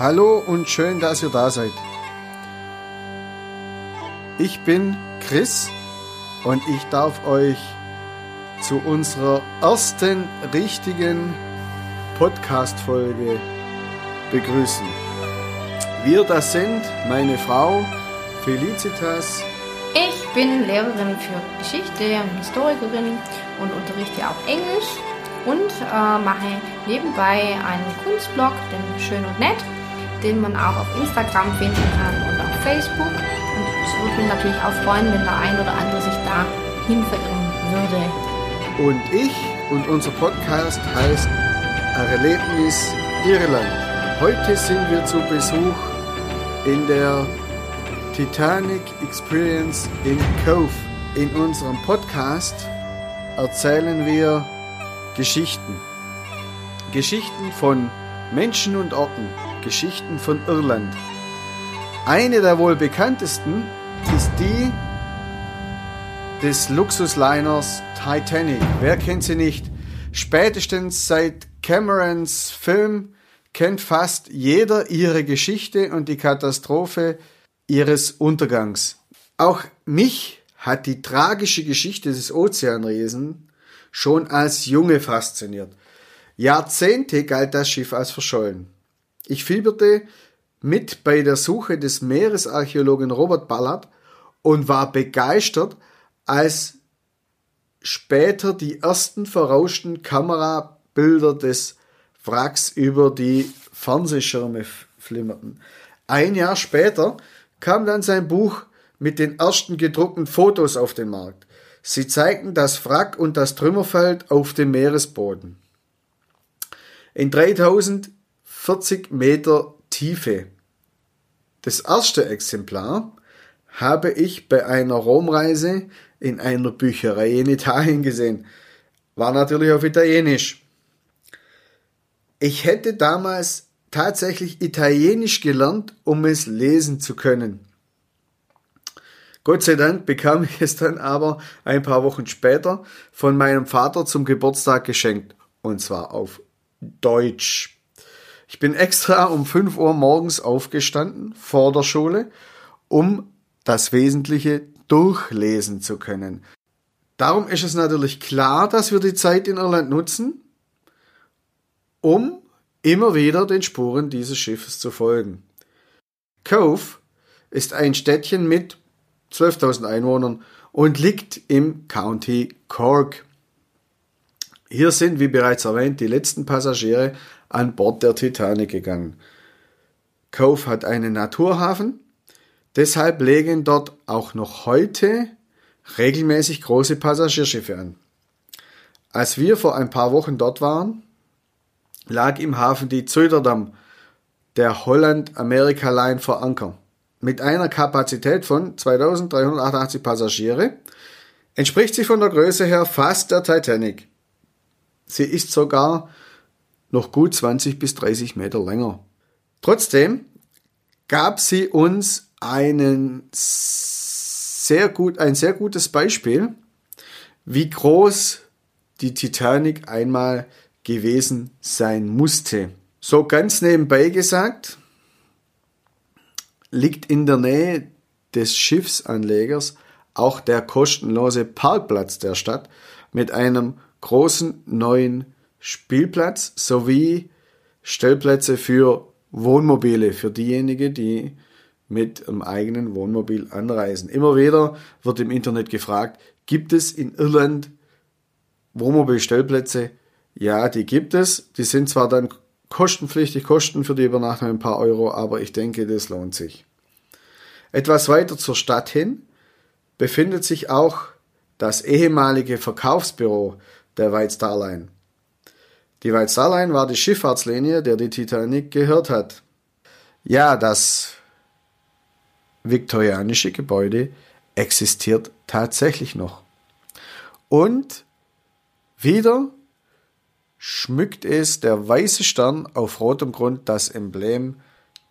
Hallo und schön, dass ihr da seid. Ich bin Chris und ich darf euch zu unserer ersten richtigen Podcast-Folge begrüßen. Wir das sind meine Frau Felicitas. Ich bin Lehrerin für Geschichte und Historikerin und unterrichte auch Englisch und äh, mache nebenbei einen Kunstblog, den Schön und Nett den man auch auf Instagram finden kann und auf Facebook. Und es würde mich natürlich auch freuen, wenn der ein oder andere sich da hin verirren würde. Und ich und unser Podcast heißt Erlebnis Irland. Heute sind wir zu Besuch in der Titanic Experience in Cove. In unserem Podcast erzählen wir Geschichten. Geschichten von Menschen und Orten, Geschichten von Irland. Eine der wohl bekanntesten ist die des Luxusliners Titanic. Wer kennt sie nicht? Spätestens seit Camerons Film kennt fast jeder ihre Geschichte und die Katastrophe ihres Untergangs. Auch mich hat die tragische Geschichte des Ozeanriesen schon als Junge fasziniert. Jahrzehnte galt das Schiff als verschollen. Ich fieberte mit bei der Suche des Meeresarchäologen Robert Ballard und war begeistert, als später die ersten verrauschten Kamerabilder des Wracks über die Fernsehschirme flimmerten. Ein Jahr später kam dann sein Buch mit den ersten gedruckten Fotos auf den Markt. Sie zeigten das Wrack und das Trümmerfeld auf dem Meeresboden. In 3000 40 Meter Tiefe. Das erste Exemplar habe ich bei einer Romreise in einer Bücherei in Italien gesehen. War natürlich auf Italienisch. Ich hätte damals tatsächlich Italienisch gelernt, um es lesen zu können. Gott sei Dank bekam ich es dann aber ein paar Wochen später von meinem Vater zum Geburtstag geschenkt. Und zwar auf Deutsch. Ich bin extra um 5 Uhr morgens aufgestanden vor der Schule, um das Wesentliche durchlesen zu können. Darum ist es natürlich klar, dass wir die Zeit in Irland nutzen, um immer wieder den Spuren dieses Schiffes zu folgen. Cove ist ein Städtchen mit 12.000 Einwohnern und liegt im County Cork. Hier sind, wie bereits erwähnt, die letzten Passagiere an Bord der Titanic gegangen. Cove hat einen Naturhafen, deshalb legen dort auch noch heute regelmäßig große Passagierschiffe an. Als wir vor ein paar Wochen dort waren, lag im Hafen die Zöderdam der Holland America Line vor Anker. Mit einer Kapazität von 2388 Passagiere entspricht sie von der Größe her fast der Titanic. Sie ist sogar noch gut 20 bis 30 Meter länger. Trotzdem gab sie uns einen sehr gut, ein sehr gutes Beispiel, wie groß die Titanic einmal gewesen sein musste. So ganz nebenbei gesagt, liegt in der Nähe des Schiffsanlegers auch der kostenlose Parkplatz der Stadt mit einem großen neuen Spielplatz sowie Stellplätze für Wohnmobile, für diejenigen, die mit einem eigenen Wohnmobil anreisen. Immer wieder wird im Internet gefragt, gibt es in Irland Wohnmobilstellplätze? Ja, die gibt es. Die sind zwar dann kostenpflichtig, kosten für die Übernachtung ein paar Euro, aber ich denke, das lohnt sich. Etwas weiter zur Stadt hin befindet sich auch das ehemalige Verkaufsbüro der White Star Line. Die White Star Line war die Schifffahrtslinie, der die Titanic gehört hat. Ja, das viktorianische Gebäude existiert tatsächlich noch. Und wieder schmückt es der weiße Stern auf rotem Grund das Emblem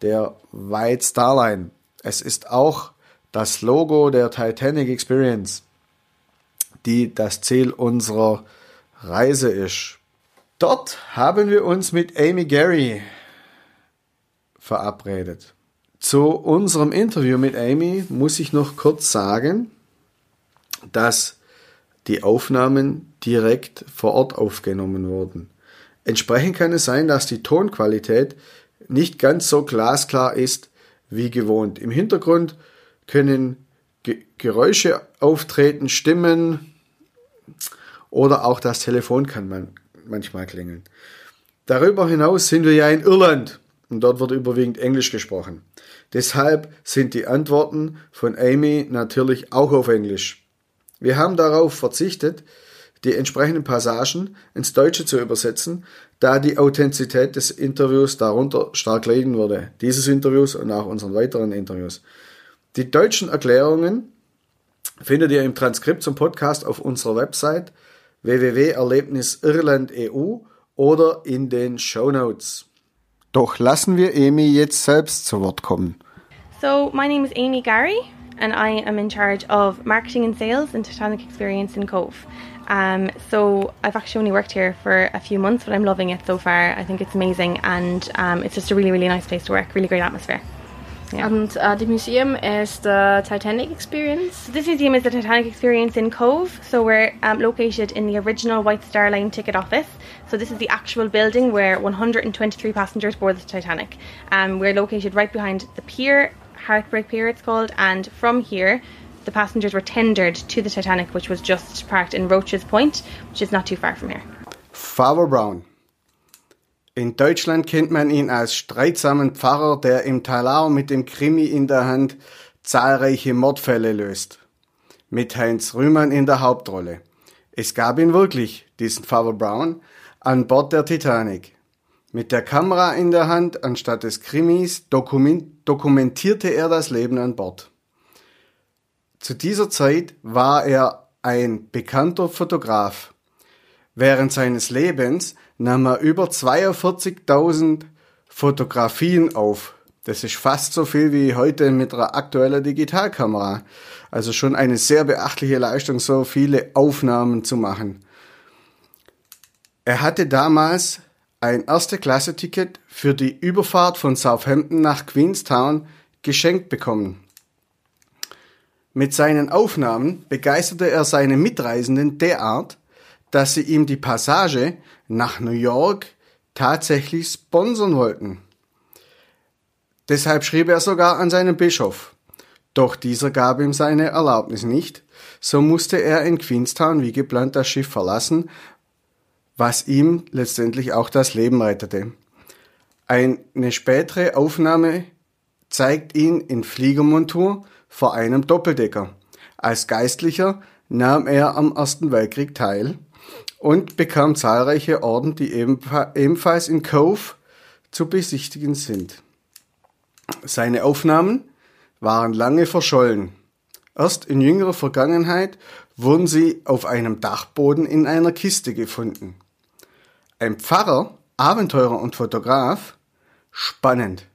der White Star Line. Es ist auch das Logo der Titanic Experience, die das Ziel unserer Reise ist. Dort haben wir uns mit Amy Gary verabredet. Zu unserem Interview mit Amy muss ich noch kurz sagen, dass die Aufnahmen direkt vor Ort aufgenommen wurden. Entsprechend kann es sein, dass die Tonqualität nicht ganz so glasklar ist wie gewohnt. Im Hintergrund können Ge Geräusche auftreten, Stimmen oder auch das Telefon kann man manchmal klingeln. Darüber hinaus sind wir ja in Irland und dort wird überwiegend Englisch gesprochen. Deshalb sind die Antworten von Amy natürlich auch auf Englisch. Wir haben darauf verzichtet, die entsprechenden Passagen ins Deutsche zu übersetzen, da die Authentizität des Interviews darunter stark leiden würde. Dieses Interviews und auch unseren weiteren Interviews. Die deutschen Erklärungen findet ihr im Transkript zum Podcast auf unserer Website www.erlebnisirland.eu oder in den Show Notes. Doch lassen wir Amy jetzt selbst zu Wort kommen. So, my name is Amy Gary and I am in charge of marketing and sales in Titanic Experience in Cove. Um, so I've actually only worked here for a few months, but I'm loving it so far. I think it's amazing and um, it's just a really, really nice place to work, really great atmosphere. Yeah. And uh, the museum is the Titanic Experience. So this museum is the Titanic Experience in Cobh. So we're um, located in the original White Star Line ticket office. So this is the actual building where 123 passengers board the Titanic. Um, we're located right behind the pier, Heartbreak Pier it's called, and from here the passengers were tendered to the Titanic, which was just parked in Roches Point, which is not too far from here. Father Brown. In Deutschland kennt man ihn als streitsamen Pfarrer, der im Talar mit dem Krimi in der Hand zahlreiche Mordfälle löst. Mit Heinz Rühmann in der Hauptrolle. Es gab ihn wirklich, diesen Father Brown, an Bord der Titanic. Mit der Kamera in der Hand anstatt des Krimis dokumentierte er das Leben an Bord. Zu dieser Zeit war er ein bekannter Fotograf. Während seines Lebens nahm er über 42.000 Fotografien auf. Das ist fast so viel wie heute mit einer aktuellen Digitalkamera. Also schon eine sehr beachtliche Leistung, so viele Aufnahmen zu machen. Er hatte damals ein Erste-Klasse-Ticket für die Überfahrt von Southampton nach Queenstown geschenkt bekommen. Mit seinen Aufnahmen begeisterte er seine Mitreisenden derart, dass sie ihm die Passage nach New York tatsächlich sponsern wollten. Deshalb schrieb er sogar an seinen Bischof. Doch dieser gab ihm seine Erlaubnis nicht, so musste er in Queenstown wie geplant das Schiff verlassen, was ihm letztendlich auch das Leben rettete. Eine spätere Aufnahme zeigt ihn in Fliegermontur vor einem Doppeldecker. Als Geistlicher nahm er am Ersten Weltkrieg teil und bekam zahlreiche Orden, die ebenfalls in Cove zu besichtigen sind. Seine Aufnahmen waren lange verschollen. Erst in jüngerer Vergangenheit wurden sie auf einem Dachboden in einer Kiste gefunden. Ein Pfarrer, Abenteurer und Fotograf? Spannend.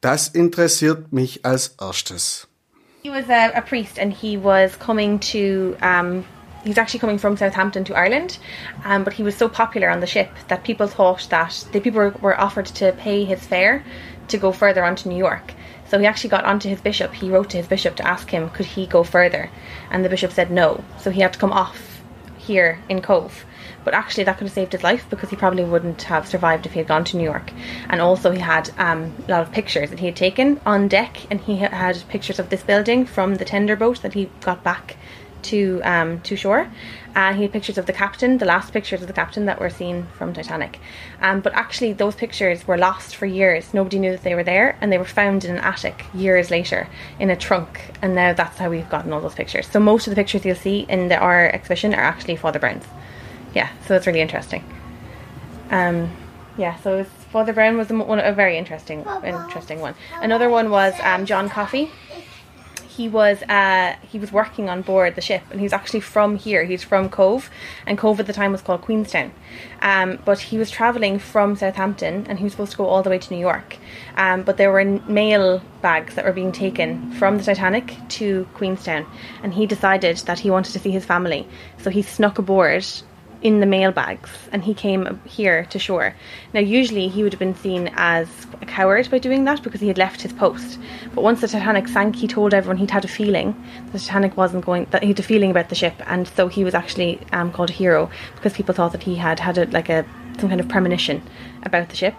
Das interessiert mich als erstes. He was a, a priest and he was coming to um, he's actually coming from Southampton to Ireland, um, but he was so popular on the ship that people thought that the people were, offered to pay his fare to go further on to New York. So he actually got onto his bishop. He wrote to his bishop to ask him could he go further, and the bishop said no. So he had to come off here in Cobh. But actually, that could have saved his life because he probably wouldn't have survived if he had gone to New York. And also, he had um, a lot of pictures that he had taken on deck, and he had pictures of this building from the tender boat that he got back to um, to shore. And he had pictures of the captain, the last pictures of the captain that were seen from Titanic. Um, but actually, those pictures were lost for years. Nobody knew that they were there, and they were found in an attic years later in a trunk. And now that's how we've gotten all those pictures. So most of the pictures you'll see in the, our exhibition are actually Father Brown's. Yeah, so it's really interesting. Um, yeah, so Father Brown was one, a very interesting, interesting one. Another one was um, John Coffey he was uh, he was working on board the ship, and he's actually from here. He's from Cobh, and Cobh at the time was called Queenstown. Um, but he was traveling from Southampton, and he was supposed to go all the way to New York. Um, but there were mail bags that were being taken from the Titanic to Queenstown, and he decided that he wanted to see his family, so he snuck aboard in the mailbags and he came here to shore. Now, usually he would have been seen as a coward by doing that because he had left his post. But once the Titanic sank, he told everyone he'd had a feeling the Titanic wasn't going that he had a feeling about the ship, and so he was actually um, called a hero because people thought that he had had a, like a some kind of premonition about the ship.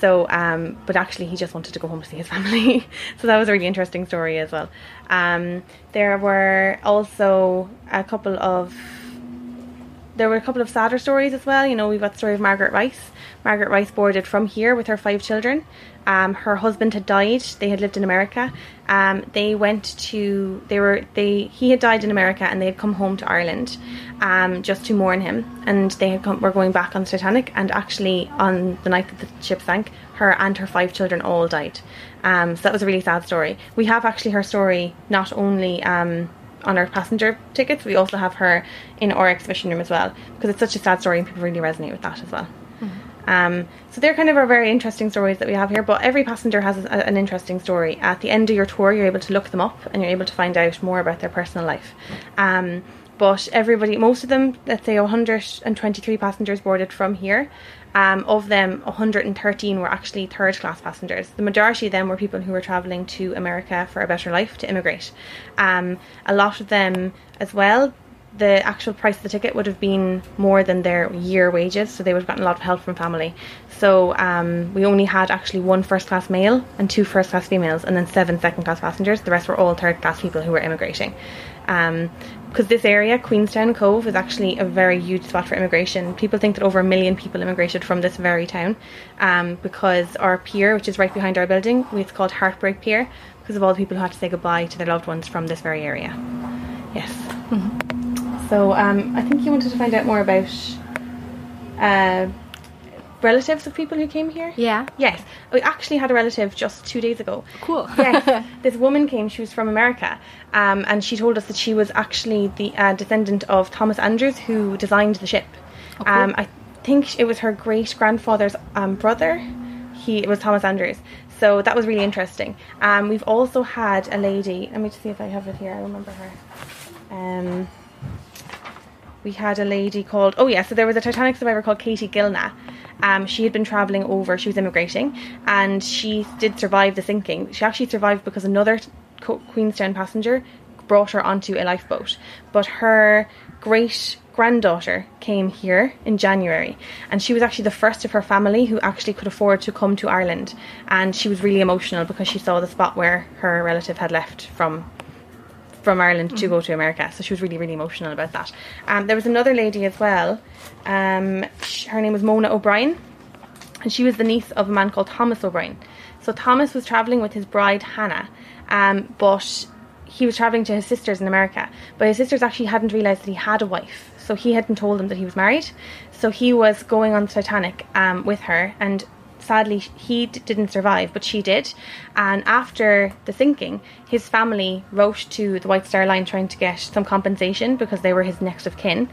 So, um, but actually, he just wanted to go home to see his family. so that was a really interesting story as well. Um, there were also a couple of there were a couple of sadder stories as well. You know, we've got the story of Margaret Rice. Margaret Rice boarded from here with her five children. Um, her husband had died. They had lived in America. Um, they went to they were they he had died in America and they had come home to Ireland um, just to mourn him. And they had come, were going back on the Titanic. And actually, on the night that the ship sank, her and her five children all died. Um, so that was a really sad story. We have actually her story not only um, on our passenger tickets, we also have her in our exhibition room as well because it's such a sad story and people really resonate with that as well. Um, so they're kind of our very interesting stories that we have here. But every passenger has a, an interesting story. At the end of your tour, you're able to look them up and you're able to find out more about their personal life. Um, but everybody, most of them, let's say 123 passengers boarded from here. Um, of them, 113 were actually third class passengers. The majority of them were people who were travelling to America for a better life to immigrate. Um, a lot of them, as well, the actual price of the ticket would have been more than their year wages, so they would have gotten a lot of help from family. So um, we only had actually one first class male and two first class females, and then seven second class passengers. The rest were all third class people who were immigrating. Um, because this area, Queenstown Cobh, is actually a very huge spot for immigration. People think that over a million people immigrated from this very town um, because our pier, which is right behind our building, it's called Heartbreak Pier because of all the people who had to say goodbye to their loved ones from this very area. Yes. So um, I think you wanted to find out more about uh, relatives of people who came here. Yeah. Yes, we actually had a relative just two days ago. Cool. yes, this woman came. She was from America, um, and she told us that she was actually the uh, descendant of Thomas Andrews, who designed the ship. Oh, cool. um, I think it was her great grandfather's um, brother. He it was Thomas Andrews. So that was really interesting. Um, we've also had a lady. Let me just see if I have it here. I remember her. We had a lady called oh yeah so there was a titanic survivor called katie Gilnagh. Um, she had been traveling over she was immigrating and she did survive the sinking. She actually survived because another queenstown passenger brought her onto a lifeboat but her great granddaughter came here in January and she was actually the first of her family who actually could afford to come to Ireland and she was really emotional because she saw the spot where her relative had left from from Ireland to go to America. So she was really, really emotional about that. Um, there was another lady as well. Um, sh- her name was Mona O'Brien, and she was the niece of a man called Thomas O'Brien. So Thomas was traveling with his bride Hannah, um, but he was traveling to his sisters in America. But his sisters actually hadn't realized that he had a wife, so he hadn't told them that he was married. So he was going on the Titanic um, with her, and sadly he d- didn't survive but she did and after the sinking his family wrote to the white star line trying to get some compensation because they were his next of kin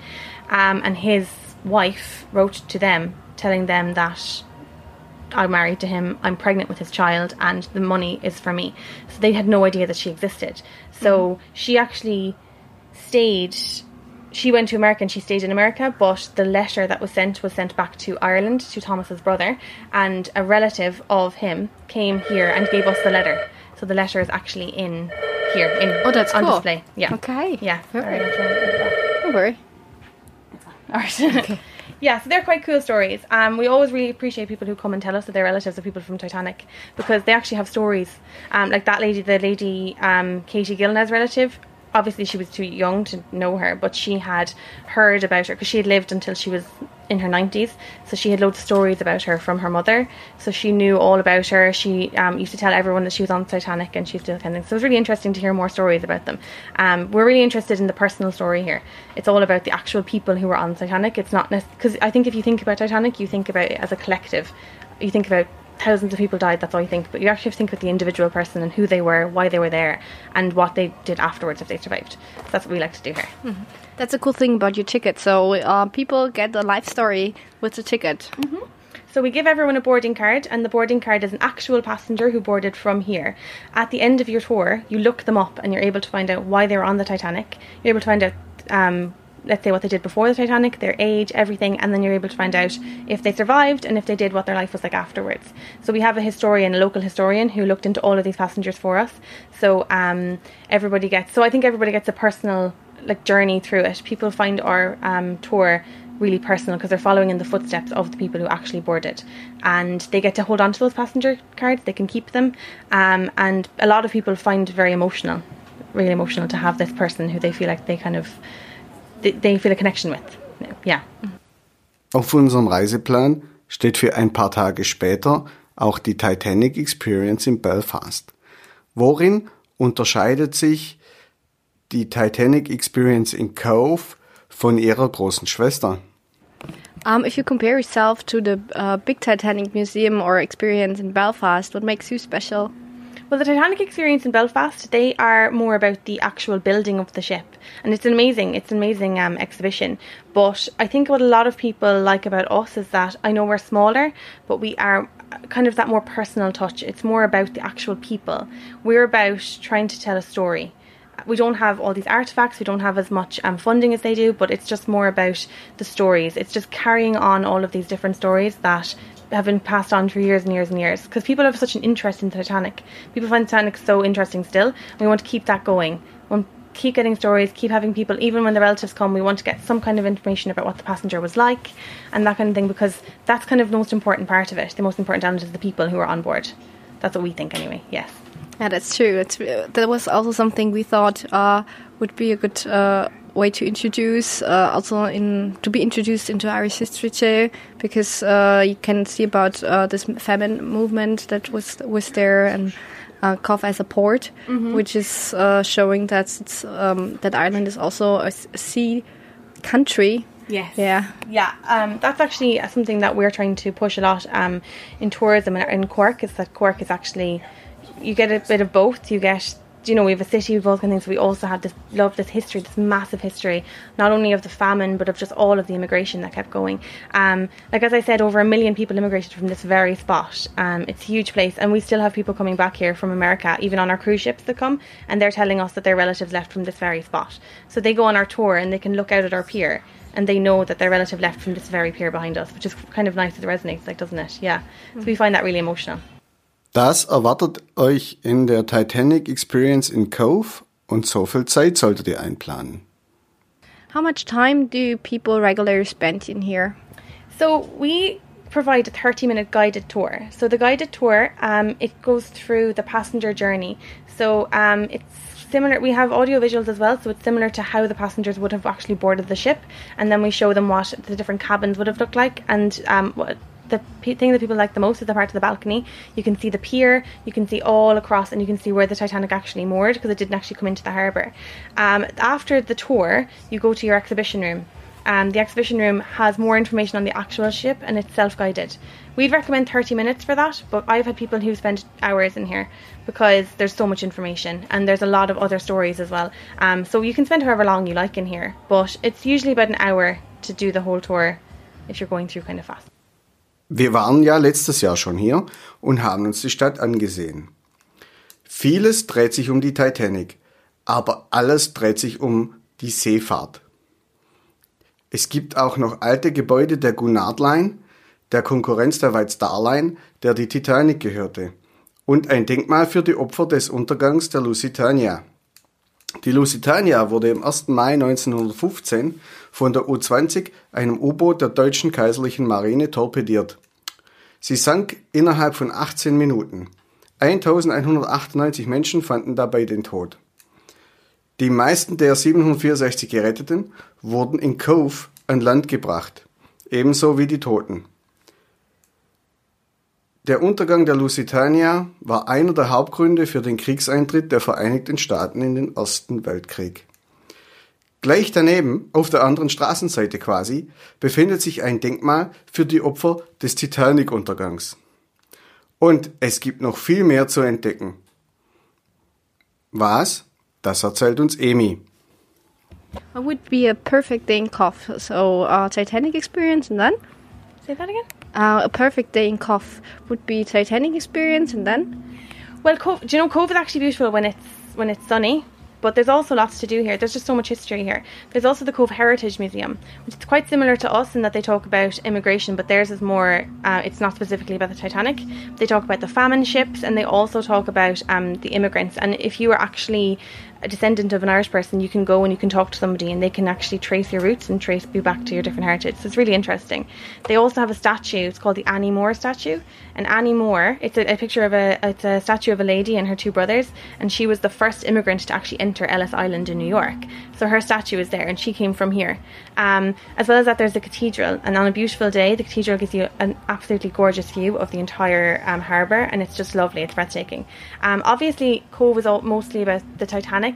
um, and his wife wrote to them telling them that I'm married to him, I'm pregnant with his child, and the money is for me. So they had no idea that she existed. So she actually stayed. She went to America and she stayed in America, but the letter that was sent was sent back to Ireland to Thomas's brother, and a relative of him came here and gave us the letter. So the letter is actually in here in Oh, that's on cool. display. Yeah. Okay. Yeah. Very Alright, I'll try and get it back. Don't worry. Alright. yeah, so they're quite cool stories. Um, we always really appreciate people who come and tell us that they're relatives of people from Titanic because they actually have stories. Um, like that lady, the lady um, Katie Gilnagh's relative. Obviously, she was too young to know her, but she had heard about her because she had lived until she was in her 90s. So she had loads of stories about her from her mother. So she knew all about her. She um, used to tell everyone that she was on Titanic and she was still attending. So it was really interesting to hear more stories about them. Um, we're really interested in the personal story here. It's all about the actual people who were on Titanic. It's not because I think if you think about Titanic, you think about it as a collective. You think about thousands of people died. That's all you think. But you actually have to think about the individual person and who they were, why they were there, and what they did afterwards if they survived. So that's what we like to do here. That's a cool thing about your ticket. So uh, people get the life story with the ticket. So we give everyone a boarding card, and the boarding card is an actual passenger who boarded from here. At the end of your tour, you look them up, and you're able to find out why they were on the Titanic. You're able to find out um, let's say what they did before the Titanic, their age, everything, and then you're able to find out if they survived and if they did what their life was like afterwards. So we have a historian, a local historian, who looked into all of these passengers for us. So um, everybody gets. So I think everybody gets a personal like journey through it. People find our um, tour really personal because they're following in the footsteps of the people who actually boarded and they get to hold on to those passenger cards they can keep them um, and a lot of people find very emotional really emotional to have this person who they feel like they kind of they, feel a connection with yeah auf unserem Reiseplan steht für ein paar Tage später auch die Titanic Experience in Belfast. Worin unterscheidet sich die Titanic Experience in Cove von ihrer großen Schwester? Um, if you compare yourself to the uh, big Titanic museum or experience in Belfast, what makes you special? Well, the Titanic experience in Belfast, they are more about the actual building of the ship, and it's an amazing, it's an amazing um, exhibition. But I think what a lot of people like about us is that I know we're smaller, but we are kind of that more personal touch. It's more about the actual people. We're about trying to tell a story we don't have all these artifacts, we don't have as much um, funding as they do, but it's just more about the stories. It's just carrying on all of these different stories that have been passed on for years and years and years. Because people have such an interest in Titanic. People find Titanic so interesting still. We want to keep that going. We want to keep getting stories, keep having people, even when the relatives come, we want to get some kind of information about what the passenger was like and that kind of thing because that's kind of the most important part of it. The most important element is the people who are on board. That's what we think anyway, yes. Yeah, that's true. It's, that was also something we thought uh, would be a good uh, way to introduce, uh, also in to be introduced into Irish history too, because uh, you can see about uh, this famine movement that was was there and. Uh, as a port, mm -hmm. which is showing that um, that Ireland is also a, a sea country Yes. Yeah. Yeah. Um, that's actually something that we're trying to push a lot um, in tourism in Cork. Is that Cork is actually you get a bit of both. You get you know, we have a city with all kind of things. We also have this love, this history, this massive history, not only of the famine, but of just all of the immigration that kept going. Um, like as I said, over a million people immigrated from this very spot. Um, it's a huge place, and we still have people coming back here from America, even on our cruise ships that come, and they're telling us that their relatives left from this very spot. So they go on our tour and they can look out at our pier. And they know that their relative left from this very pier behind us, which is kind of nice. It resonates, like, doesn't it? Yeah. Mm. So we find that really emotional. Das erwartet euch in der Titanic Experience in Cobh und so viel Zeit solltet ihr einplanen. How much time do people regularly spend in here? So we provide a 30 minute guided tour. So the guided tour, um, it goes through the passenger journey. So um, it's similar we have audio visuals as well so it's similar to how the passengers would have actually boarded the ship and then we show them what the different cabins would have looked like and um, what the thing that people like the most is the part of the balcony. You can see the pier, you can see all across, and you can see where the Titanic actually moored because it didn't actually come into the harbour. Um, after the tour, you go to your exhibition room. Um, the exhibition room has more information on the actual ship and it's self guided. We'd recommend 30 minutes for that, but I've had people who spend hours in here because there's so much information and there's a lot of other stories as well. Um, so you can spend however long you like in here, but it's usually about an hour to do the whole tour if you're going through kind of fast. Wir waren ja letztes Jahr schon hier und haben uns die Stadt angesehen. Vieles dreht sich um die Titanic, aber alles dreht sich um die Seefahrt. Es gibt auch noch alte Gebäude der Gunard Line, der Konkurrenz der White Star Line, der die Titanic gehörte, und ein Denkmal für die Opfer des Untergangs der Lusitania. Die Lusitania wurde am 1. Mai 1915 von der U-20, einem U-Boot der deutschen kaiserlichen Marine, torpediert. Sie sank innerhalb von 18 Minuten. 1198 Menschen fanden dabei den Tod. Die meisten der 764 Geretteten wurden in Cove an Land gebracht, ebenso wie die Toten. Der Untergang der Lusitania war einer der Hauptgründe für den Kriegseintritt der Vereinigten Staaten in den Ersten Weltkrieg. Gleich daneben, auf der anderen Straßenseite quasi, befindet sich ein Denkmal für die Opfer des Titanic-Untergangs. Und es gibt noch viel mehr zu entdecken. Was? Das erzählt uns Amy. What would be a perfect day in Cove? So, uh, Titanic experience and then? Say that again? Uh, a perfect day in Cove would be Titanic experience, and then. Well, Cove, do you know Cove is actually beautiful when it's when it's sunny. But there's also lots to do here. There's just so much history here. There's also the Cobh Heritage Museum, which is quite similar to us in that they talk about immigration, but theirs is more. Uh, it's not specifically about the Titanic. They talk about the famine ships, and they also talk about um, the immigrants. And if you were actually a descendant of an Irish person, you can go and you can talk to somebody and they can actually trace your roots and trace you back to your different heritage. So it's really interesting. They also have a statue. It's called the Annie Moore statue. And Annie Moore, it's a, a picture of a it's a statue of a lady and her two brothers, and she was the first immigrant to actually enter Ellis Island in New York. So her statue is there, and she came from here. Um, as well as that, there's a cathedral, and on a beautiful day, the cathedral gives you an absolutely gorgeous view of the entire um, harbour, and it's just lovely. It's breathtaking. Um, obviously, Cobh is all, mostly about the Titanic.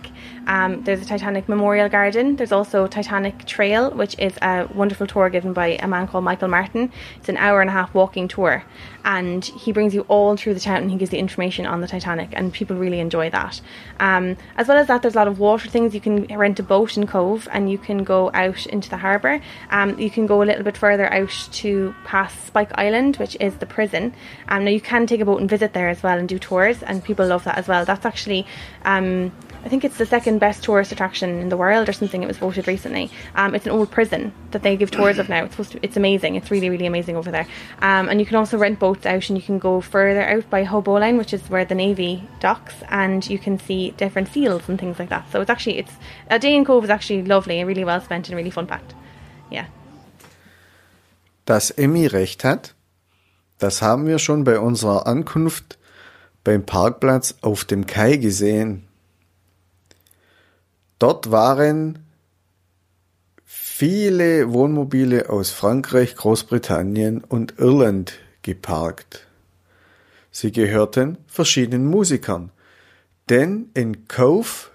Um, there's a Titanic Memorial Garden. There's also Titanic Trail, which is a wonderful tour given by a man called Michael Martin. It's an hour and a half walking tour, and he brings you all through the town and he gives you information on the Titanic, and people really enjoy that. Um, as well as that, there's a lot of water things. You can rent a boat in Cobh, and you can go out into the harbour. Um, you can go a little bit further out to past Spike Island, which is the prison. Um, now you can take a boat and visit there as well and do tours, and people love that as well. That's actually um, I think it's the second best tourist attraction in the world or something. It was voted recently. Um, it's an old prison that they give tours of now. It's supposed to, it's amazing. It's really really amazing over there. Um, and you can also rent boats out and you can go further out by Haulbowline, which is where the navy docks, and you can see different seals and things like that. So it's actually it's a day in Cobh is actually lovely and really well spent and really fun fact. Yeah. Dass Emmy recht hat, das haben wir schon bei unserer Ankunft beim Parkplatz auf dem Kai gesehen. Dort waren viele Wohnmobile aus Frankreich, Großbritannien und Irland geparkt. Sie gehörten verschiedenen Musikern, denn in Cove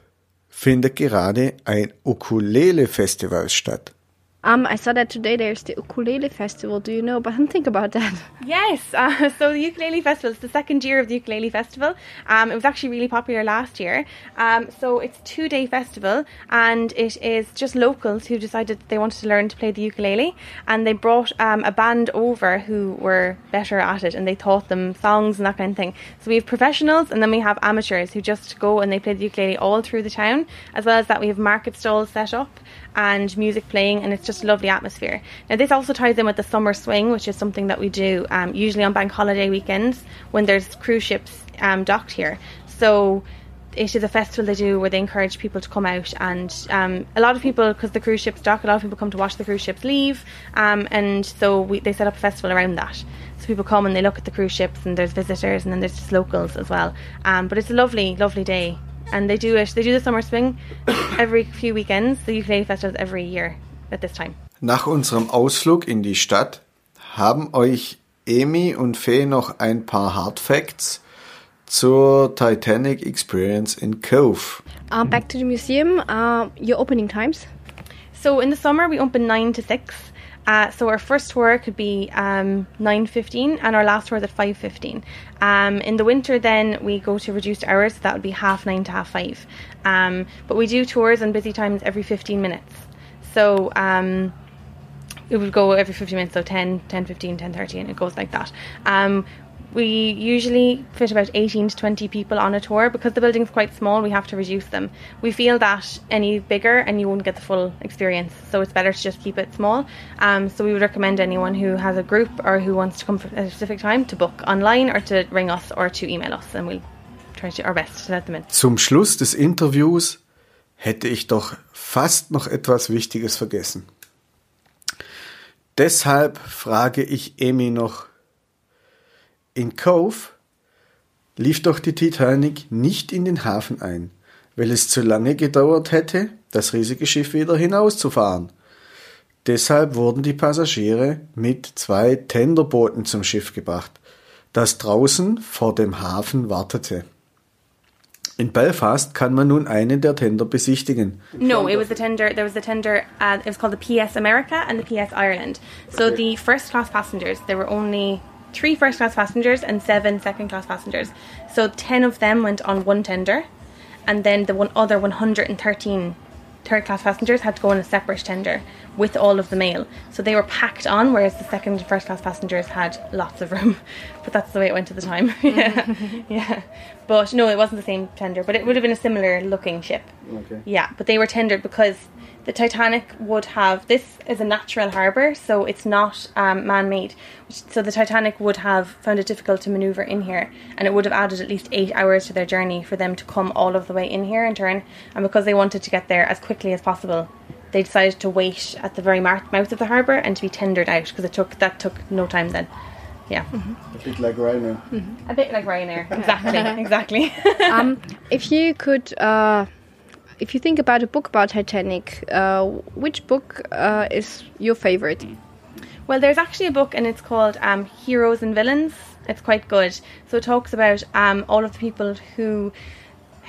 findet gerade ein Ukulele-Festival statt. Um, I saw that today there's the ukulele festival. Do you know about think about that? Yes, uh, so the ukulele festival is the second year of the ukulele festival. Um, it was actually really popular last year. Um, so it's two day festival, and it is just locals who decided they wanted to learn to play the ukulele, and they brought um, a band over who were better at it, and they taught them songs and that kind of thing. So we have professionals, and then we have amateurs who just go and they play the ukulele all through the town. As well as that, we have market stalls set up and music playing, and it's just a lovely atmosphere. Now, this also ties in with the summer swing, which is something that we do um, usually on bank holiday weekends when there's cruise ships um, docked here. So it is a festival they do where they encourage people to come out and um, a lot of people because the cruise ships dock a lot of people come to watch the cruise ships leave um, and so we, they set up a festival around that so people come and they look at the cruise ships and there's visitors and then there's just locals as well um, but it's a lovely lovely day and they do it. They do the summer swing every few weekends. The ukulele festivals every year at this time. Nach unserem Ausflug in die Stadt haben euch Amy und Fee noch ein paar Hard Facts zur Titanic Experience in Cove. Um, back to the museum. Uh, your opening times. So in the summer we open nine to six. Uh, so our first tour could be um, 9.15 and our last tour is at 5.15. Um, in the winter then we go to reduced hours, so that would be half 9 to half 5. Um, but we do tours on busy times every 15 minutes. So um, it would go every 15 minutes, so 10, 10, 15, 10, 30 and it goes like that. We usually fit about 18 to 20 people on a tour. Because the building's quite small we have to reduce them. We feel that any bigger and you won't get the full experience. So it's better to just keep it small. Um, so we would recommend anyone who has a group or who wants to come for a specific time to book online or to ring us or to email us and we'll try to our best to let them in. Zum Schluss des Interviews hätte ich doch fast noch etwas Wichtiges vergessen. Deshalb frage ich Amy noch, in Cove lief doch die Titanic nicht in den Hafen ein, weil es zu lange gedauert hätte, das riesige Schiff wieder hinauszufahren. Deshalb wurden die Passagiere mit zwei Tenderbooten zum Schiff gebracht, das draußen vor dem Hafen wartete. In Belfast kann man nun einen der Tender besichtigen. No, it was the tender. There was the tender. Uh, it was called the PS America and the PS Ireland. So the first class passengers, there were only three first class passengers and seven second class passengers. So ten of them went on one tender, and then the one other 113 third class passengers had to go on a separate tender with all of the mail. So they were packed on, whereas the second and first class passengers had lots of room. But that's the way it went at the time. yeah. yeah. But no, it wasn't the same tender, but it would have been a similar looking ship. Okay. Yeah, but they were tendered because the Titanic would have this is a natural harbour, so it's not um, man-made. So the Titanic would have found it difficult to manoeuvre in here, and it would have added at least eight hours to their journey for them to come all of the way in here in turn. And because they wanted to get there as quickly as possible, they decided to wait at the very mouth of the harbour and to be tendered out because it took that took no time then. Yeah, A bit like Ryanair. a bit like Ryanair. Exactly, exactly. um, if you could, uh, if you think about a book about Titanic, uh, which book uh, is your favorite? Well, there's actually a book and it's called um, Heroes and Villains. It's quite good. So it talks about um, all of the people who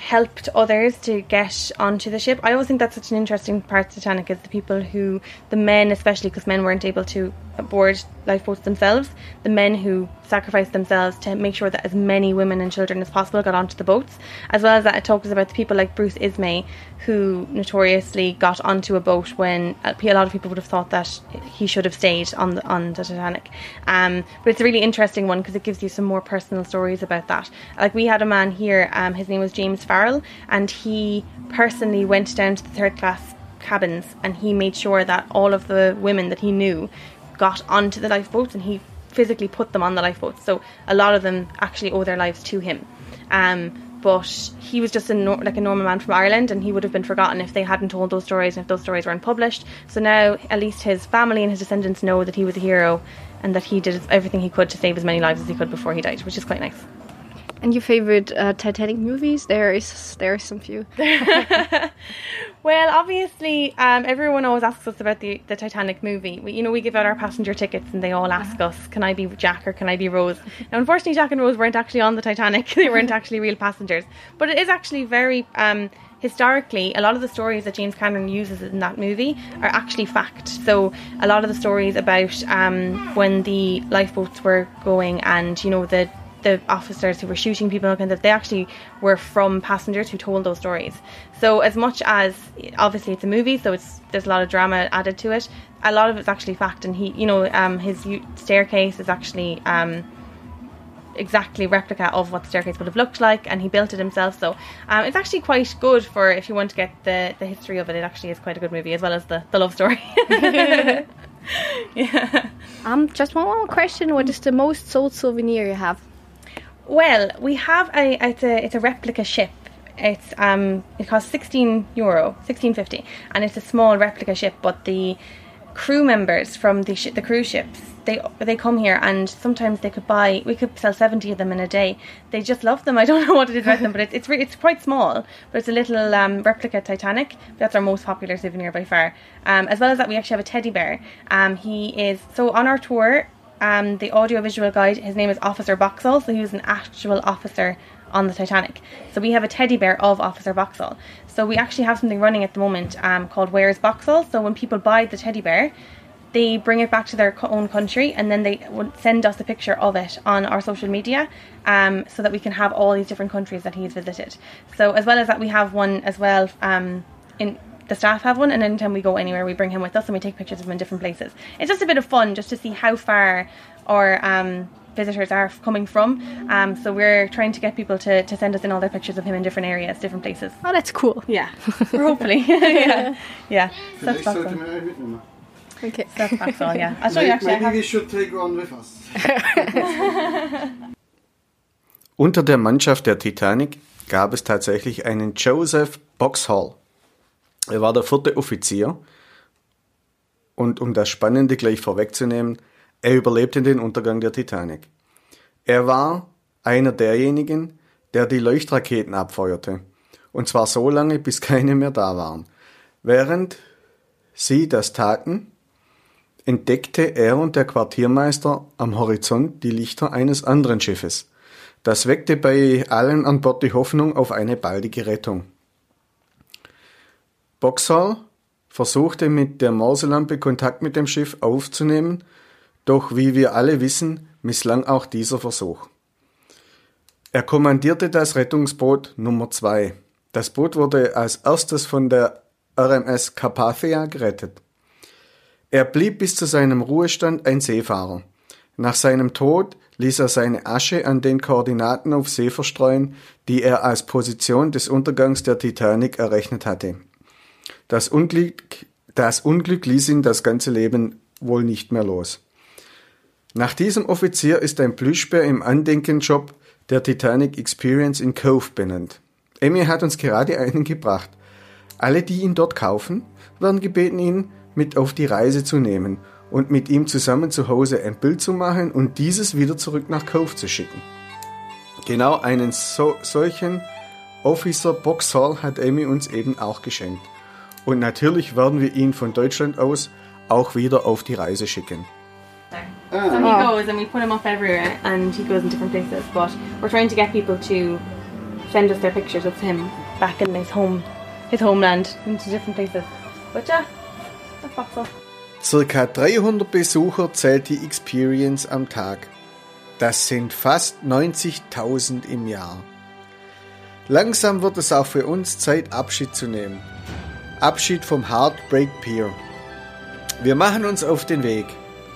helped others to get onto the ship. I always think that's such an interesting part of Titanic is the people who, the men especially, because men weren't able to board lifeboats themselves, the men who sacrificed themselves to make sure that as many women and children as possible got onto the boats, as well as that it talks about the people like Bruce Ismay who notoriously got onto a boat when a lot of people would have thought that he should have stayed on the on the Titanic. Um, but it's a really interesting one because it gives you some more personal stories about that. Like we had a man here, um, his name was James Farrell, and he personally went down to the third class cabins and he made sure that all of the women that he knew got onto the lifeboats and he physically put them on the lifeboats. So a lot of them actually owe their lives to him. Um, but he was just a nor- like a normal man from Ireland, and he would have been forgotten if they hadn't told those stories and if those stories weren't published. So now, at least his family and his descendants know that he was a hero and that he did everything he could to save as many lives as he could before he died, which is quite nice. And your favorite uh, Titanic movies? There is there are some few. Well, obviously, um, everyone always asks us about the, the Titanic movie. We, you know, we give out our passenger tickets, and they all ask us, "Can I be Jack or can I be Rose?" Now, unfortunately, Jack and Rose weren't actually on the Titanic; they weren't actually real passengers. But it is actually very um, historically. A lot of the stories that James Cameron uses in that movie are actually fact. So, a lot of the stories about um, when the lifeboats were going, and you know the the officers who were shooting people and that they actually were from passengers who told those stories. So as much as obviously it's a movie, so it's there's a lot of drama added to it. A lot of it's actually fact, and he, you know, um, his staircase is actually um, exactly replica of what the staircase would have looked like, and he built it himself. So um, it's actually quite good for if you want to get the the history of it. It actually is quite a good movie as well as the the love story. yeah. Um, just one more question. What is the most sold souvenir you have? Well, we have a it's a it's a replica ship. It's um it costs sixteen euro, sixteen fifty, and it's a small replica ship. But the crew members from the the cruise ships they they come here and sometimes they could buy we could sell 70 of them in a day they just love them i don't know what it is about them but it's it's, re- it's quite small but it's a little um, replica titanic that's our most popular souvenir by far um, as well as that we actually have a teddy bear um, he is so on our tour um, the audiovisual guide his name is officer boxhall so he was an actual officer on the Titanic. So we have a teddy bear of Officer Boxhall. So we actually have something running at the moment um, called Where's Boxhall. So when people buy the teddy bear, they bring it back to their own country and then they send us a picture of it on our social media um, so that we can have all these different countries that he's visited. So as well as that, we have one as well um, in the staff have one, and anytime we go anywhere, we bring him with us and we take pictures of him in different places. It's just a bit of fun just to see how far our um, visitors are coming from. Um, so we're trying to get people to, to send us in all their pictures of him in different areas, different places. Oh, that's cool. Yeah, hopefully. yeah, yeah. So that's Vielleicht sollte Boxhall. man. Okay. That's Boxhall. Yeah, I'll show you actually. Maybe we should take one with us. Unter der Mannschaft der Titanic gab es tatsächlich einen Joseph Boxhall. Er war der vierte Offizier und um das Spannende gleich vorwegzunehmen, er überlebte den Untergang der Titanic. Er war einer derjenigen, der die Leuchtraketen abfeuerte. Und zwar so lange, bis keine mehr da waren. Während sie das taten, entdeckte er und der Quartiermeister am Horizont die Lichter eines anderen Schiffes. Das weckte bei allen an Bord die Hoffnung auf eine baldige Rettung. Boxhall versuchte mit der Morselampe Kontakt mit dem Schiff aufzunehmen, doch wie wir alle wissen, misslang auch dieser Versuch. Er kommandierte das Rettungsboot Nummer 2. Das Boot wurde als erstes von der RMS Carpathia gerettet. Er blieb bis zu seinem Ruhestand ein Seefahrer. Nach seinem Tod ließ er seine Asche an den Koordinaten auf See verstreuen, die er als Position des Untergangs der Titanic errechnet hatte. Das Unglück, das Unglück ließ ihn das ganze Leben wohl nicht mehr los. Nach diesem Offizier ist ein Plüschbär im Andenkenshop der Titanic Experience in Cove benannt. Emmy hat uns gerade einen gebracht. Alle, die ihn dort kaufen, werden gebeten, ihn mit auf die Reise zu nehmen und mit ihm zusammen zu Hause ein Bild zu machen und dieses wieder zurück nach Cove zu schicken. Genau einen so, solchen Officer Boxhall hat Amy uns eben auch geschenkt. Und natürlich werden wir ihn von Deutschland aus auch wieder auf die Reise schicken. So he goes and we put him up everywhere and he goes in different places. But we're trying to get people to send us their pictures of him back in his home, his homeland, into different places. But yeah, that's Boxall. Circa 300 Besucher zählt die Experience am Tag. Das sind fast 90.000 im Jahr. Langsam wird es auch für uns Zeit, Abschied zu nehmen. Abschied vom Heartbreak Pier. Wir machen uns auf den Weg.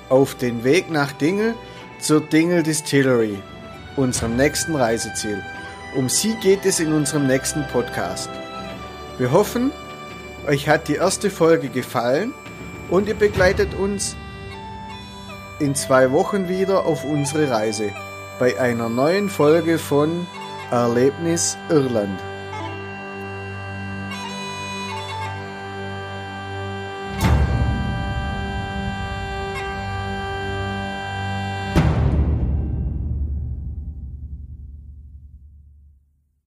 Auf den Weg nach Dingle zur Dingle Distillery, unserem nächsten Reiseziel. Um sie geht es in unserem nächsten Podcast. Wir hoffen, euch hat die erste Folge gefallen und ihr begleitet uns in zwei Wochen wieder auf unsere Reise bei einer neuen Folge von Erlebnis Irland.